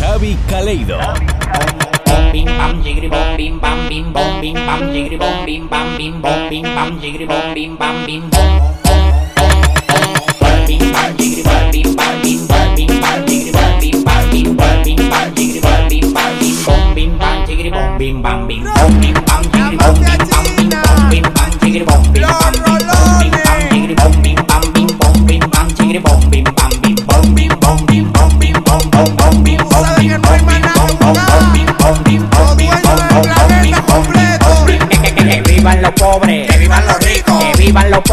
Javi Caleido. bim bam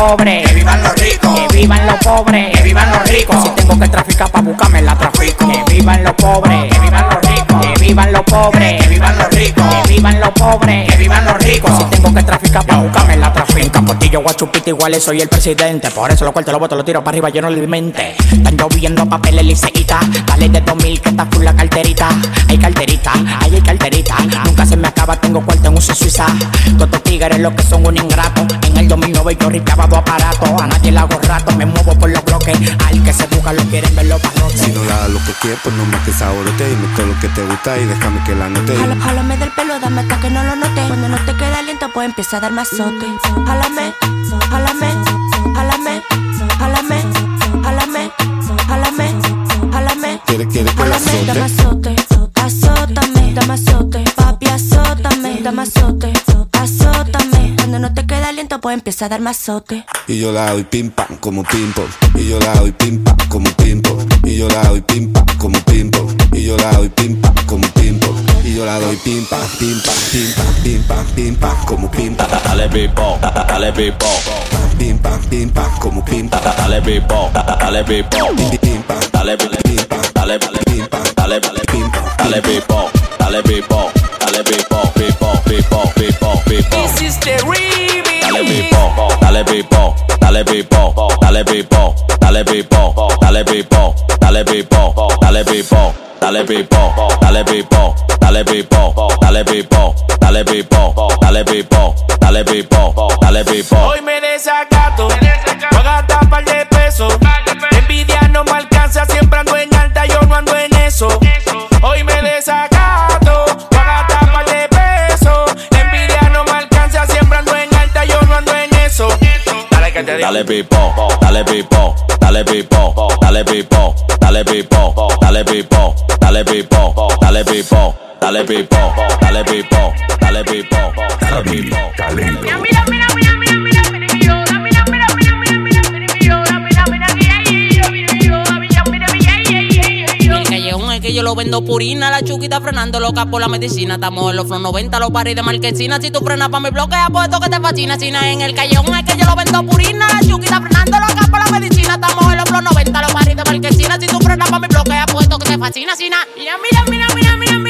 pobres, que vivan los ricos, que vivan los pobres, que vivan los ricos. Si tengo que traficar pa' buscarme la trafico. Que vivan los pobres, que vivan los ricos, que vivan los pobres, que vivan los ricos, que vivan los pobres, que vivan los ricos. Si tengo que traficar pa' buscarme la trafico. En Capotillo, Guachupita, iguales soy el presidente. Por eso lo cuarto lo boto, lo tiro para arriba, yo no le mente. Están lloviendo papeles liceíta, dale de 2000 que está full la carterita. Hay carterita, hay, hay carterita. Nunca se me acaba, tengo cuarto en uso Suiza. Todos estos tigres lo que son un ingrato. En el 2009 yo ripiaba dos aparatos. A nadie le hago rato, me muevo por los bloques. Al que se busca lo quieren ver los barrotes. Si no das lo que quieres, pues no más que saborote. Dime todo lo que te gusta y déjame que la. Jala- Jálame del pelo, dame hasta que no lo note. Cuando no te queda aliento, pues empieza a dar mazote. Jálame, jálame, jálame, jálame, jálame, jálame, jálame. ¿Quieres, quieres que la Jálame, dame azote? azótame, dame azote, papi azótame, dame azote, azótame. Cuando no te queda aliento, pues empieza a dar mazote. Y yo la doy pim pam como pim pom. Y yo la doy pim pam como pim pom. Y yo la doy pim pam como pim pom. Y yo la doy pim pam como pim pom. Y yo la doy pim pam, pim pam, pim pam, pim pam, pim pam como pim pam. Dale pipo, dale pipo, Pim pam, pim pam como pim pam. dale pipo, dale pipo, Pim, pam, dale pim pam, dale pim pam, dale pim pam. dale pipo, dale pipo, This is the remix. Dale bebop, dale bebop, dale bebop, dale bebop, dale bebop, dale bebop, dale bebop, dale bebop. Dale bebop, dale bebop, dale bebop, dale bebop, dale bebop, dale bebop, dale bebop, dale. Hoy me desacato, no gasta par de pesos, envidia no me alcanza siempre Dale pipo, dale pipo, dale pipo, dale pipo, dale pipo, dale pipo, dale pipo, dale pipo, dale pipo, dale pipo, dale pipo, dale pipo. Yo lo vendo purina, la chuquita frenando loca por la medicina. Estamos en los flow 90, los paris de marquesina. Si tú frenas pa' mi bloque, apuesto que te fascina. Sina en el callejón es que yo lo vendo purina, la chuquita frenando loca por la medicina. Estamos en los flow 90, los paris de marquesina. Si tú frenas pa' mi bloque, apuesto que te fascina. Sina. Mira, mira, mira, mira, mira, mira, mira,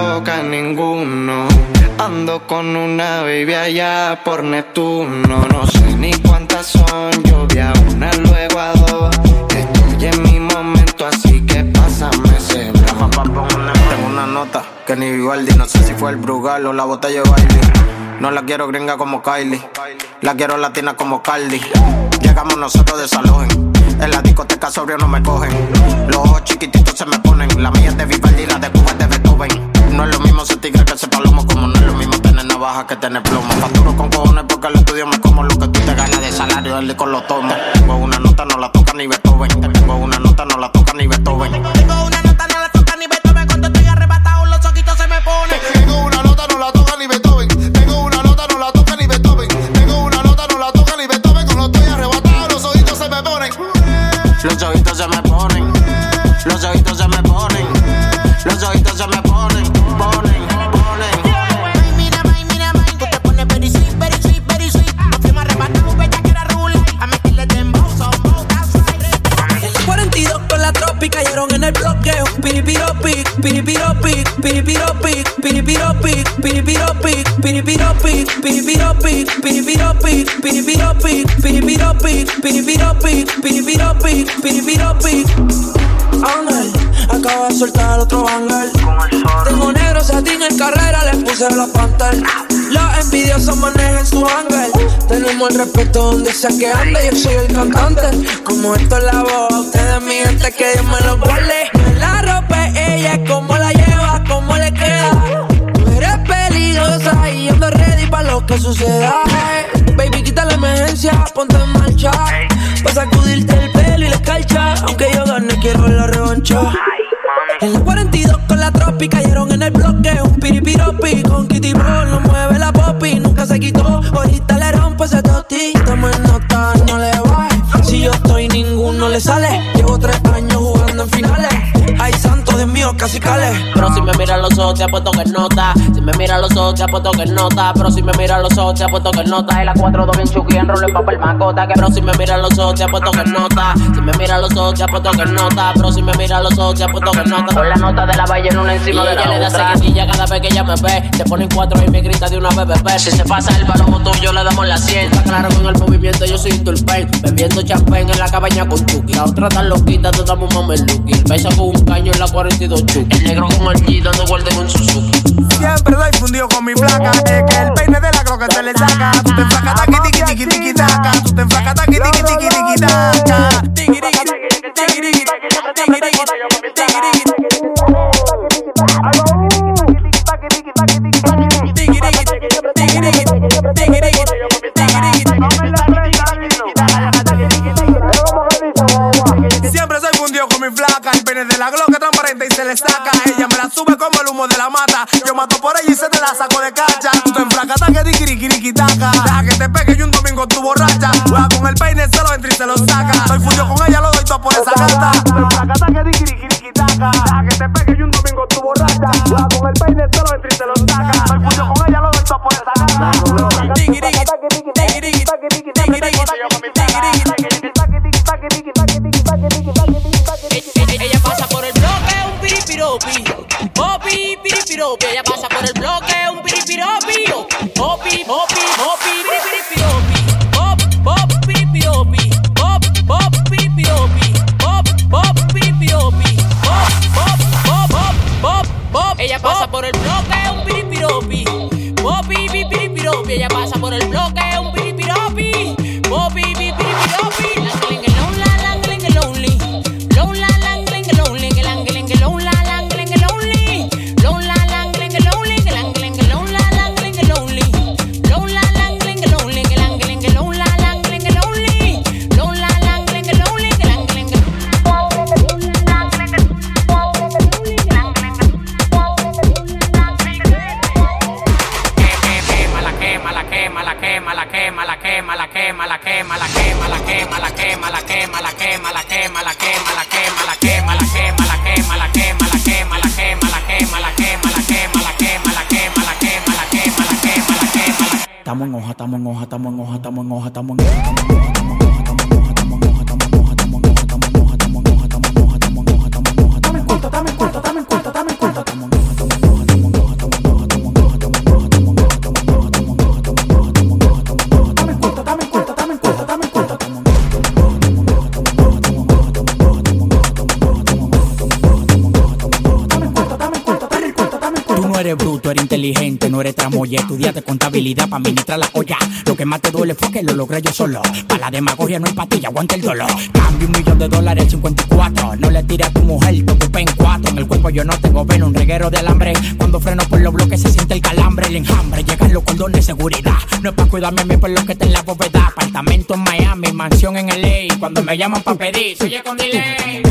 toca ninguno. Ando con una baby allá por Neptuno. No sé ni cuántas son, yo vi a una, luego a dos. Estoy en mi momento, así que pásame ese Tengo una nota que ni Vivaldi, no sé si fue el Brugal o la botella de baile. No la quiero gringa como Kylie, la quiero latina como Cardi. Llegamos nosotros desalojen. En la discoteca sobrio no me cogen. Los ojos chiquititos se me ponen. La mía es de Vivaldi, la de Cuba es de Beethoven. No es lo mismo ser tigre que ese palomo, como no es lo mismo tener navaja que tener plomo. Facturo con cojones porque el estudio me como lo que tú te ganas de salario, el licor lo tomo. Tengo una nota, no la toca ni Beethoven. Tengo una nota, no la toca ni Beethoven. Tengo una nota, no la toca ni Beethoven. Cuando estoy arrebatado, los ojitos se me ponen. Tengo una nota, no la toca ni Beethoven. Tengo una nota, no la toca ni Beethoven. Tengo una nota, no la toca ni Beethoven. Cuando estoy arrebatado, los ojitos se me ponen. Los ojitos se me ponen. Los ojitos se me ponen. Se me ponen. Ponen, ponen. Ay, mira, ay, mira, ay, tú te pones very sweet, very sweet, very sweet. Nos fuimos arrebatados, bella que era rula. A meterle dembow, so bow, that's right. 42 con la tropi cayeron en el bloqueo. Piripiro pic, piripiro pic, piripiro pic, piripiro pic, piripiro pic, piripiro pic, piripiro pic, piripiro pic, piripiro pic, piripiro pic, piripiro pic, piripiro pic, piripiro pic. Ángel, acaba de soltar otro ángel. Tengo negro satín en carrera, le puse la pantalla. Los envidiosos manejan su ángel. Tenemos el respeto donde sea que ande. Yo soy el cantante. Como esto es la voz, ustedes mi gente que Dios me lo guarde. Me la ropa es ella, cómo la lleva, cómo le queda. Tú eres peligrosa y yo ando ready para lo que suceda. Baby, quita la emergencia, ponte en marcha. Pa' sacudirte el pelo y la escarcha. Aunque yo gane, quiero la revancha. En la 42 con la tropi cayeron en el bloque. Un piripiropi con Kitty Bro. No mueve la popi, nunca se quitó. Ahorita le rompo ese toti. En nota, no le baje. Si yo estoy, ninguno le sale. Casi cale. Pero si me mira los ojos, te apuesto que nota. Si me mira los ojos, te apuesto que nota. Pero si me mira los ojos, te apuesto que nota. En la 4 2 bien chuki, enrollo en papel macota. Que pero si me mira los ojos, te apuesto que nota. Si me mira los ojos, te apuesto que nota. Pero si me mira los ojos, te apuesto que nota. Con la nota de la valle en una encima de la otra. le da seguidilla cada vez que ella me ve. Se ponen cuatro y me grita de una bebé. Si se pasa el balón tuyo, le damos la 100. Está claro con el movimiento, yo soy Turpain. Bebiendo champán en la cabaña con Chucky. La otra tan loquita, te damos mameluki. El beso con un caño en la 42 Chucky. El negro con el G dando vueltas con Suzuki. Siempre doy fundido con mi placa. Es que el peine de la croca se le saca. Tú te enfracas taqui tiki tiki tiki taca. Tú te enfracas taqui tiki tiki tiki taca. Tiki tiki tiki tiki eres tramoya. Estudiaste contabilidad para administrar la olla. Lo que más te duele fue que lo logré yo solo. Para la demagogia no hay patilla, aguanta el dolor. Cambio un millón de dólares, 54. No le tires a tu mujer, te ocupé en cuatro. En el cuerpo yo no tengo veno, un reguero de alambre. Cuando freno por los bloques se siente el calambre, el enjambre. Llegan los cordones de seguridad. No es para cuidarme a mí por lo que está en la bóveda. Apartamento en Miami, mansión en LA. Cuando me llaman para pedir, soy con delay.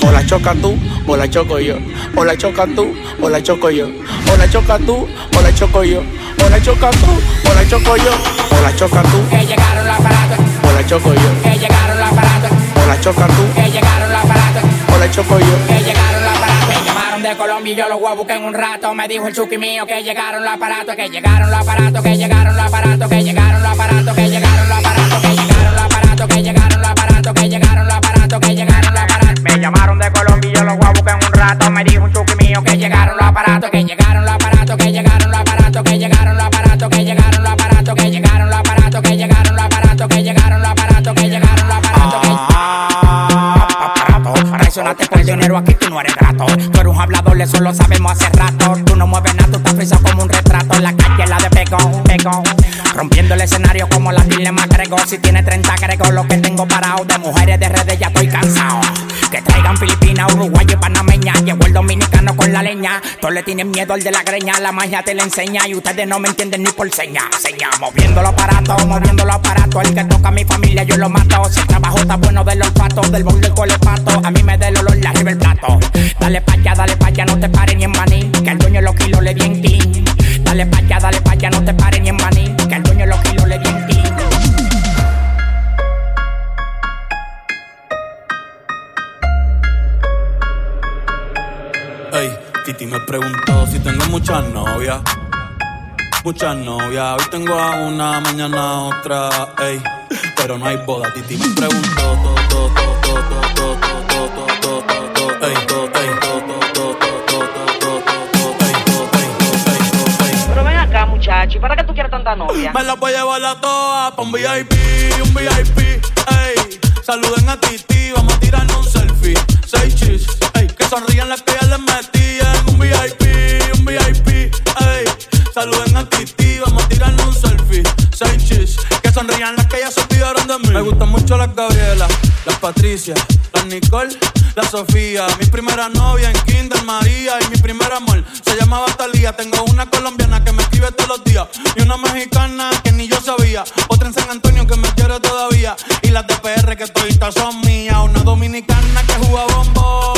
O la choca tú, o la choco yo. O la choca tú, o la choco yo. O la choca tú, o la choco yo. O la choca tú, o la choco yo. O la choca tú. Que llegaron los aparatos. Choco yo. Que llegaron los aparatos. O la choca tú. Que llegaron los aparatos. O la choco yo. Que llegaron los aparatos. Me llamaron de Colombia y yo los voy a buscar en un rato. Me dijo el chuki mío que llegaron los aparatos. Que llegaron los aparatos. Que llegaron los aparatos. Que llegaron los aparatos. Que llegaron los aparatos. Que llegaron los aparatos. Que llegaron los aparatos. Que llegaron los aparatos. Que llegaron los aparatos. Me llamaron de Colombia y yo los voy a buscar en un rato. Me dijo un chuki mío que llegaron los aparatos. Que llegaron aquí tú no eres grato. Tú eres un hablador, eso lo sabemos hace rato. Tú no mueves nada, tú estás frisado como un retrato. En la calle la de pegón, pegón. Rompiendo el escenario como la Dile McGregor. Si tiene 30 grego, lo que tengo parado. De mujeres de redes ya estoy cansado. Que traigan Filipinas, Uruguay y Panameña. Llegó el dominicano con la leña. Todos le tienen miedo al de la greña. La magia te la enseña y ustedes no me entienden ni por seña. Seña, moviendo los aparatos, moviendo los aparatos. El que toca a mi familia yo lo mato. Si el trabajo está bueno del olfato, del bol del colepato. A mí me da el olor de arriba el plato. Dale pa' allá, dale pa' allá, no te pares ni en maní. Que el dueño los kilos le di en clean. Dale pa' allá, dale pa' allá, no te pares ni en maní. Que el dueño los kilos le di en clean. Titi me preguntó si tengo muchas novias. Muchas novias, hoy tengo a una, mañana a otra, ey. Pero no hay boda, Titi me preguntó, to, to, to, to, to, to, to, to, to, to, to, ey, to, ey, to, to, to, to, to, to, to, to, ey, to, ey, to, ey, to, ey. Pero ven acá, muchacho, ¿y para qué tú quieres tanta novia? Me la voy a llevar a todas pa' un VIP, un VIP, ey. Saluden a Titi, vamos a tirarnos sonrían las que ya les metí en un VIP, un VIP, ey. Saluden a Titi, vamos a tirarnos un selfie. Chis, que sonrían las que ya se olvidaron de mí. Me gustan mucho las Gabriela, las Patricia, las Nicole, la Sofía. Mi primera novia en Kinder María y mi primer amor se llamaba Talía. Tengo una colombiana que me escribe todos los días y una mexicana que ni yo sabía. Otra en San Antonio que me quiere todavía y las de PR que toditas son mías. Una dominicana que juega bombón,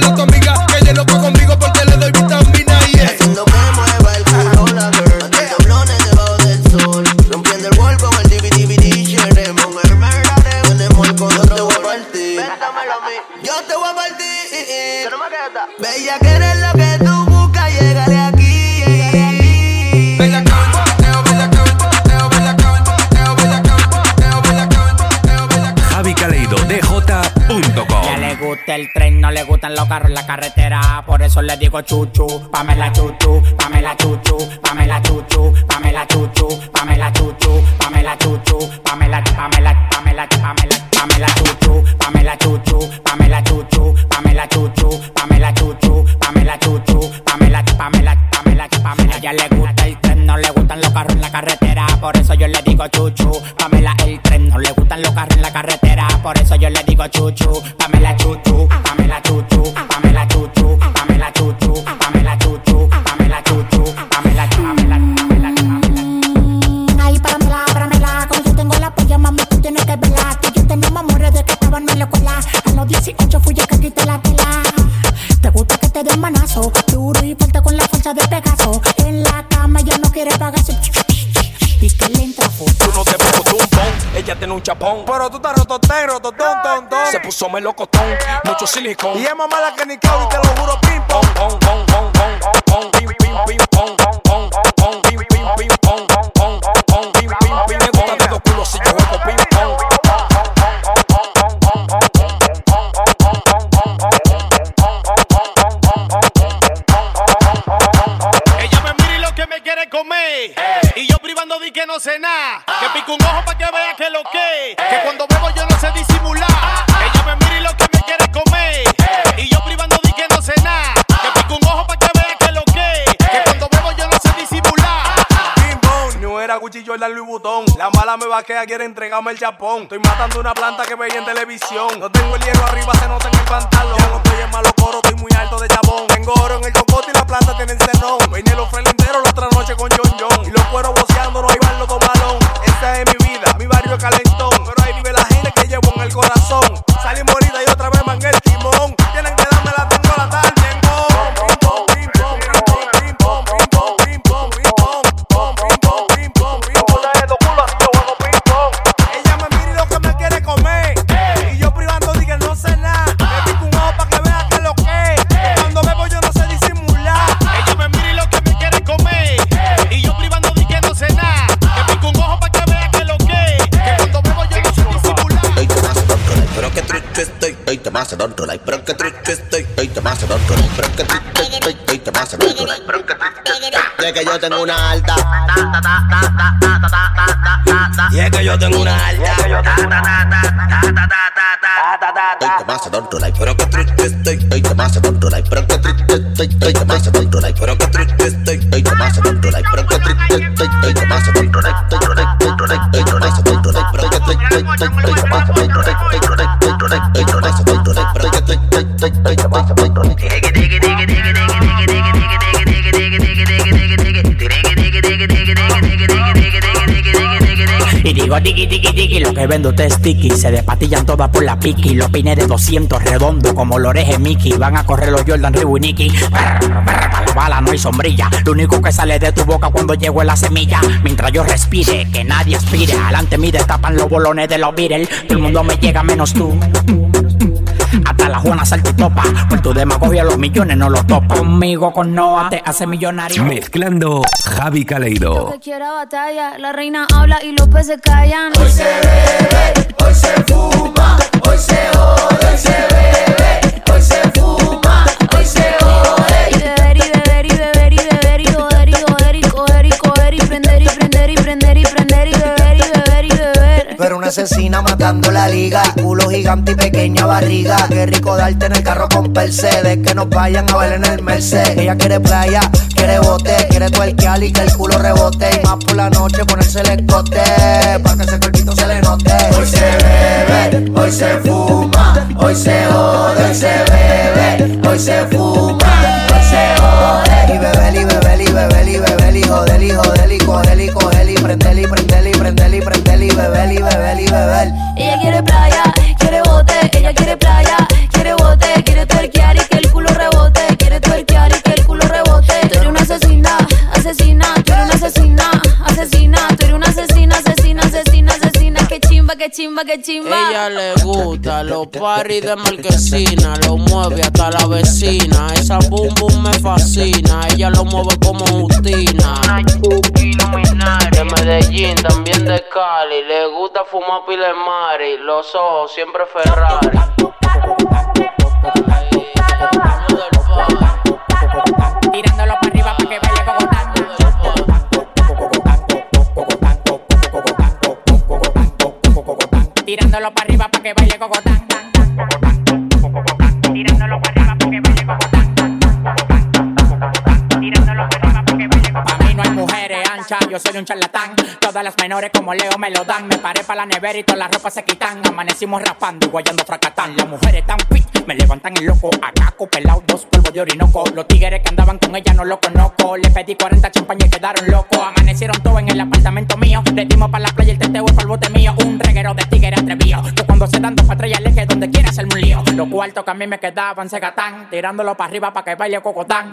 pelota eso le digo chuchu, Pamela chuchu, Pamela puso melocotón, mucho silicón. Y es más mala que Nicole, y te lo juro, pim, y lo que me quiere comer. Y yo privando di que no sé nada. Que pico un ojo para que vea que lo que. Que cuando bebo yo no sé disimular. Jordan Louis Vuitton. La mala me vaquea, quiere entregarme el chapón. Estoy matando una planta que veía en televisión. No tengo el hierro arriba, se nota en el pantalón. No estoy en malo coro, estoy muy alto de chabón. Tengo oro en el cocote y la planta tiene el cenón. Vine los frelinteros la otra noche con John John. Y los cueros boceando, no hay barlo malón. Esta es mi vida, mi barrio es calentón. Pero ahí vive la gente que llevo en el corazón. Salí morida y otra vez man Ey, te vas a controlar, pero que trucho estoy. Ey, te. Ey, te pero que yo tengo una alta. Y que yo tengo una alta. Te. Ey, te. Ey, te digo tiki tiki tiki, lo que vendo te sticky. Se despatillan todas por la piqui. Los pines de 200 redondo como los orejes Mickey. Van a correr los Jordan Reebok y Nicky. Para la bala no hay sombrilla. Lo único que sale de tu boca cuando llego es la semilla. Mientras yo respire, que nadie aspire. Adelante mi destapan los bolones de los Beatles. Todo el mundo me llega menos tú. Hasta la Juana saltitopa. Por tu demagogia los millones no los topa. Conmigo con Noah te hace millonario. Mezclando Javi Caleido. Que quiera batalla, la reina habla y los peces callan. Hoy se bebe, hoy se fuma, hoy se jode, hoy se bebe, hoy se fuma, hoy se jode. Y beber y beber y beber y beber y joder y joder y coger y coger y prender y prender y prender y prender y beber y beber y beber. Pero una asesina matando la liga, culo gigante y pequeña barriga. Qué rico darte en el carro con Mercedes, que nos vayan a ver en el Mercedes. Ella quiere playa, quiere bote, quiere tuerquear y que el culo rebote. Y más por la noche ponerse el escote, para que ese cuerpito se le note. Hoy se bebe, hoy se fuma, hoy se jode, hoy se bebe, hoy se fuma, hoy se jode. Y beber y beber y beber y beber y joder y joder y coger y coger y prender y prender y prender y prender y beber y beber y beber. Ella quiere playa, quiere bote, ella quiere playa, que chimba, que chimba, que chimba. Ella le gusta los paris de marquesina, lo mueve hasta la vecina. Esa boom boom me fascina, ella lo mueve como Justina. De Medellín, también de Cali, le gusta fumar pile mari, los ojos siempre Ferrari. Tirándolo para arriba para que baile cocotán. Yo soy un charlatán. Todas las menores como Leo me lo dan. Me paré para la nevera y todas las ropas se quitan. Amanecimos rapando y guayando fracatán. Las mujeres tan fit, me levantan el loco. Acaco, pelado, dos polvos de orinoco. Los tigres que andaban con ella no lo conozco. Le pedí 40 champañas y quedaron locos. Amanecieron todos en el apartamento mío. Le dimos para la playa el teteo y el bote mío. Un reguero de tigres atrevido. Que cuando se dan dos patrullas le que donde quiera hacerme un lío. Los cuartos que a mí me quedaban se gatán. Tirándolo para arriba para que baile cocotán.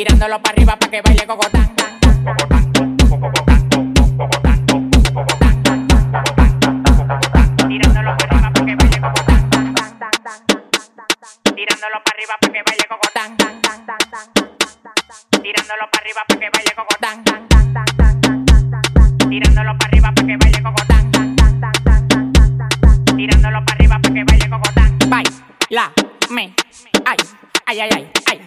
Tirándolo para arriba para que baile cocotán. Tirándolo para arriba para que baile cocotán. Tirándolo para arriba para que baile cocotán. Tirándolo para arriba para que baile cocotán. Tirándolo para arriba para que baile cocotán. Tirándolo para arriba para que baile cocotán. Baila, me, ay, ay, ay, ay, ay.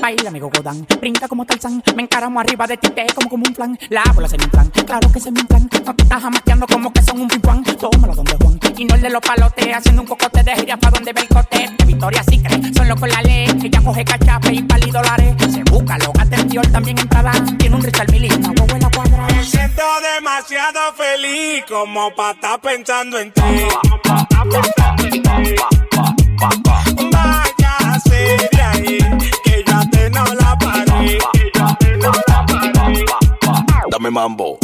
Baila mi cocotán, brinca como Tarzán Me encaramo arriba de ti, te como como un plan La bola se me inflan, claro que se me inflan No te estás jamateando como que son un pimpán Tómalo donde Juan, y no el de los palotes Haciendo un cocote de gira pa' donde ve el cote De Victoria Secret, son locos la ley Ella coge cachape y pali dólares Se busca, lo gata en Dior, también entrada Tiene un Richard Mille una huevo en la cuadra Me siento demasiado feliz como para estar pensando en ti. Que Dame mambo.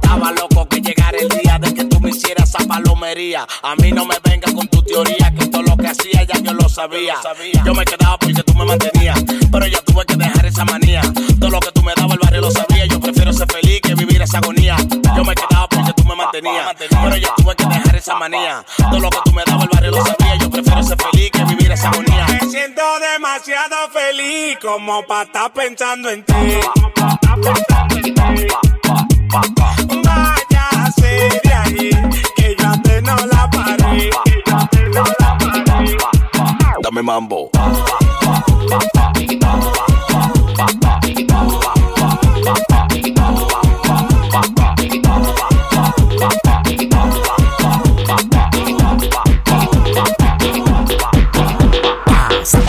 Estaba loco que llegara el día de que tú me hicieras esa palomería. A mí no me venga con tu teoría, que todo lo que hacía ya yo lo sabía. Yo me quedaba porque pero yo tuve que dejar esa manía. Todo lo que tú me dabas el barrio lo sabía. Yo prefiero ser feliz que vivir esa agonía. Me siento demasiado feliz como para estar pensando en ti. Váyase de ahí, que yo a ti no la paré. Que yo no la paré. Dame mambo.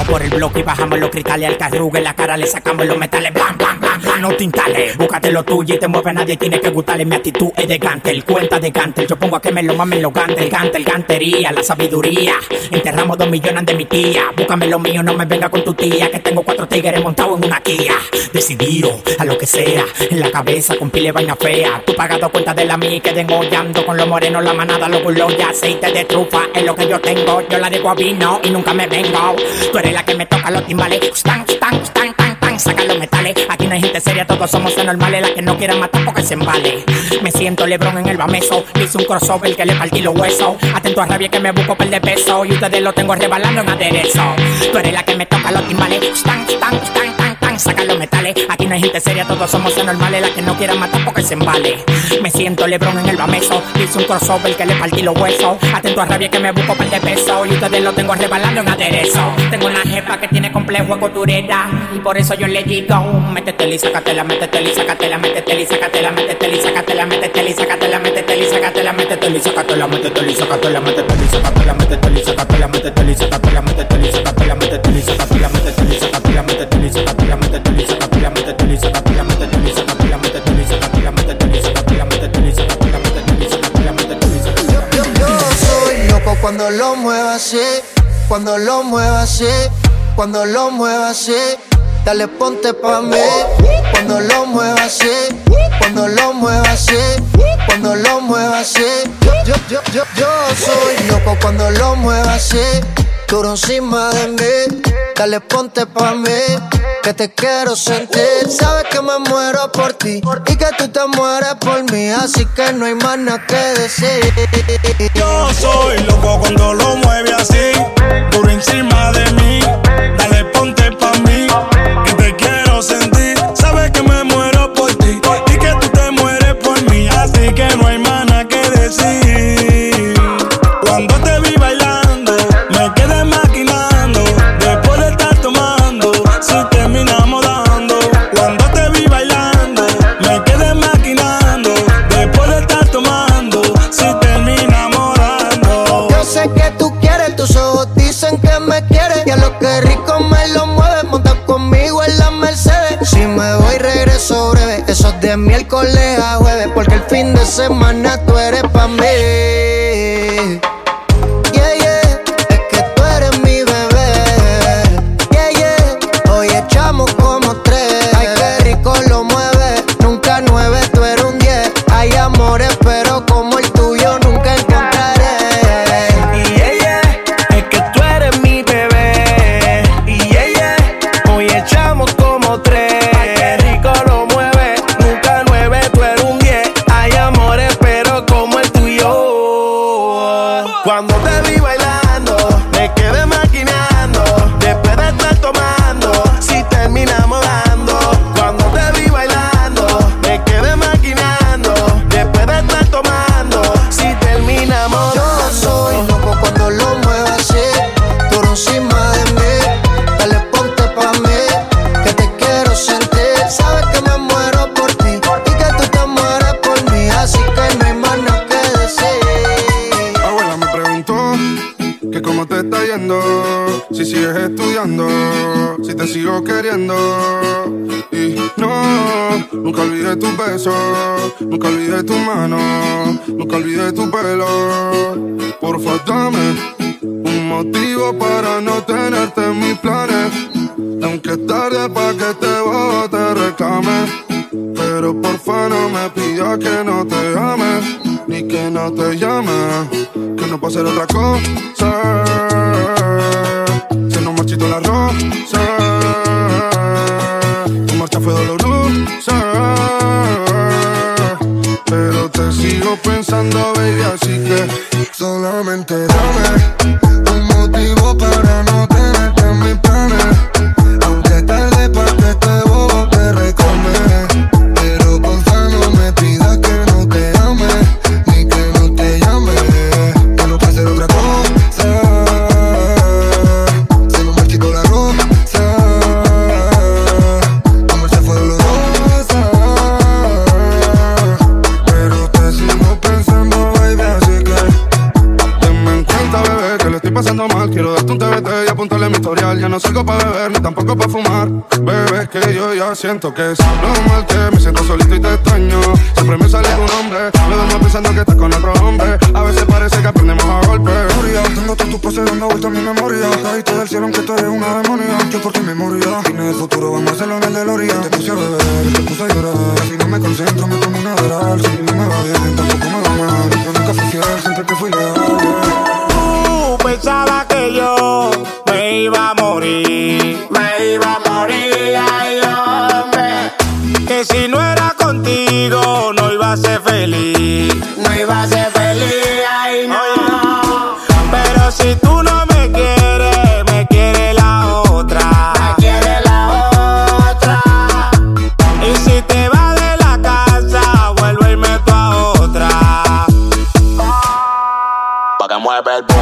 Por el bloque y bajamos los cristales al carrugue, la cara le sacamos los metales, blan, blan, blan, no tintales. Búscate lo tuyo y te mueve nadie, tiene que gustarle mi actitud es de gantel, cuenta de gantel. Yo pongo a que me lo mamen los gantel, gantel, gantería, la sabiduría. Enterramos dos millones de mi tía, búscame lo mío, no me venga con tu tía, que tengo cuatro tigres montados en una Kia. Decidido a lo que sea, en la cabeza con pile vaina fea. Tú pagado cuenta de la mía y queden hollando con los morenos, la manada, los culos y aceite de trufa. Es lo que yo tengo, yo la digo a vino y nunca me vengo. Tú eres la que me toca los timbales, stan, stan, stan, tan, tan, saca los metales. Aquí no hay gente seria, todos somos anormales, la que no quiera matar porque se embale. Me siento Lebron en el bameso, hice un crossover que le partí los huesos. Atento a rabia que me busco per de peso y ustedes lo tengo rebalando en aderezo. Tú eres la que me toca los timbales, stan, stan, stan, tan, tan, los metales. Aquí no hay gente seria, todos somos anormales, la que no quiera matar porque se embale. Me siento Lebron en el bameso, hice un crossover que le partí los huesos. Atento a rabia que me busco per de peso y ustedes lo tengo rebalando en aderezo. Tengo una jefa que tiene complejo de costurera y por eso yo le digo, métetela y sácatela, métetela y sácatela, métetela y sácatela, métetela y sácatela, métetela y sácatela, métetela y sácatela, métetela y sácatela, métetela y sácatela, métetela y sácatela, métetela y sácatela, métetela y sácatela, métetela y sácatela, métetela y sácatela, métetela y sácatela, métetela y sácatela, métetela y sácatela, métetela y y y y. Yo, soy loco cuando lo muevo así, cuando lo muevo así, cuando lo muevo. Dale ponte pa' mí, cuando lo muevo así, cuando lo muevo así, cuando lo muevo así. Yo, yo, yo, yo, soy loco cuando lo muevo así, duro encima de mí. Dale, ponte pa' mí, que te quiero sentir. Sabes que me muero por ti y que tú te mueres por mí. Así que no hay más nada que decir. Yo soy loco cuando lo mueve así, por encima de mí. Dale, ponte decir. Cuando te vi bailando, me quedé maquinando. Después de estar tomando, si terminamos dando. Cuando te vi bailando, me quedé maquinando. Después de estar tomando, si terminamos dando. Yo sé que tú quieres, tus ojos dicen que me quieres. Y a lo que rico me lo mueves, monta conmigo en la Mercedes. Si me voy, regreso breve. Eso es de miércoles a jueves, porque el fin de semana tú eres pa' mí. Cuando te vi bailando, me quedé maquinando. Después de estar tomando, si terminamos olvidé tu pelo. Porfa, dame un motivo para no tenerte en mis planes. Aunque es tarde pa' que te bobo te reclame. Pero porfa no me pidas que no te ame, ni que no te llame, que no pase otra cosa. Se nos marchito la rosa, te dame tampoco pa' fumar. Bebé, que yo ya siento que es normal que me siento solito y te extraño. Siempre me sale tu nombre. Me duermo pensando que estás con otro hombre. A veces parece que aprendemos a golpe. Moria, tengo todos tus pases dando vueltas en mi memoria. Caíste del cielo aunque tú eres una demonia. Yo por ti memoria. Vine el futuro, vamos a hacerlo en el DeLorean. Te puse a beber, te a llorar. Si no me concentro, me tomo una veral. Si no me va bien, tampoco me va mal. Yo nunca fui fiel, siempre que fui leal. Tú pensabas que yo me iba a morir, si no era contigo no iba a ser feliz, no iba a ser feliz, ay no. Pero si tú no me quieres, me quiere la otra, me quiere la otra. Y si te vas de la casa, vuelve y meto a otra. Pa' que mueve el boom, pa' que mueve el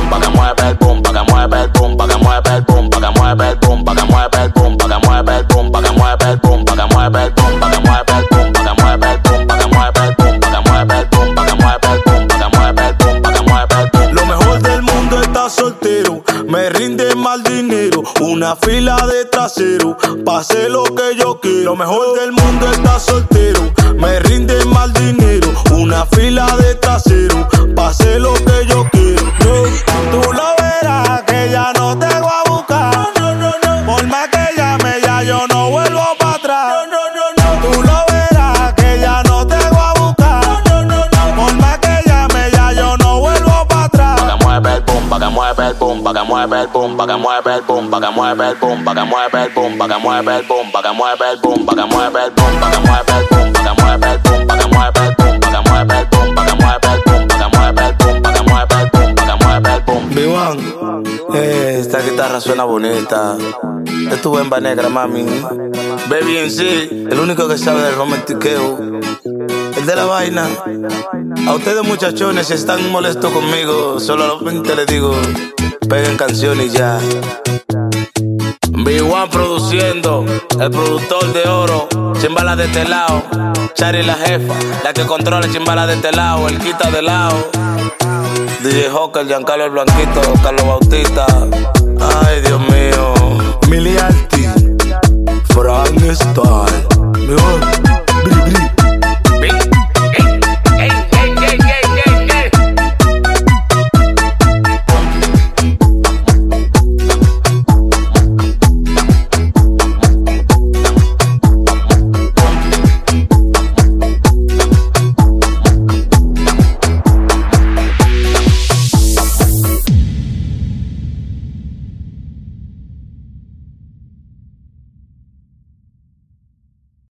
una fila de trasero, pase lo que yo quiero. Lo mejor del mundo está soltero, me rinde mal dinero, una fila de trasero, mueve el boom, pa' que mueve el boom, pa' que mueve el boom, pa' que mueve el boom, pa' que mueve el boom, pa' que mueve el boom, pa' que mueve el boom, pa' que mueve el boom, pa' que mueve el boom, pa' que mueve el boom, pa' que mueve el boom, pa' que mueve el boom, pa' que mueve el boom, pa' que mueve el boom, pa' que mueve el boom, pa' que mueve el boom, pa' que mueve el boom. B1, eh, esta guitarra suena bonita. Es tu bemba negra, mami. Baby en sí, el único que sabe del romantiqueo. El de la vaina. A ustedes muchachones, si están molestos conmigo, solamente les digo, peguen canciones y ya. B1 produciendo, el productor de oro, chimbala de este lado. Chari la jefa, la que controla chimbala de este lado, el quita de lado. DJ Hawker, Giancarlo el Blanquito, Carlos Bautista. Ay, Dios mío. Miliarty, Frank Star.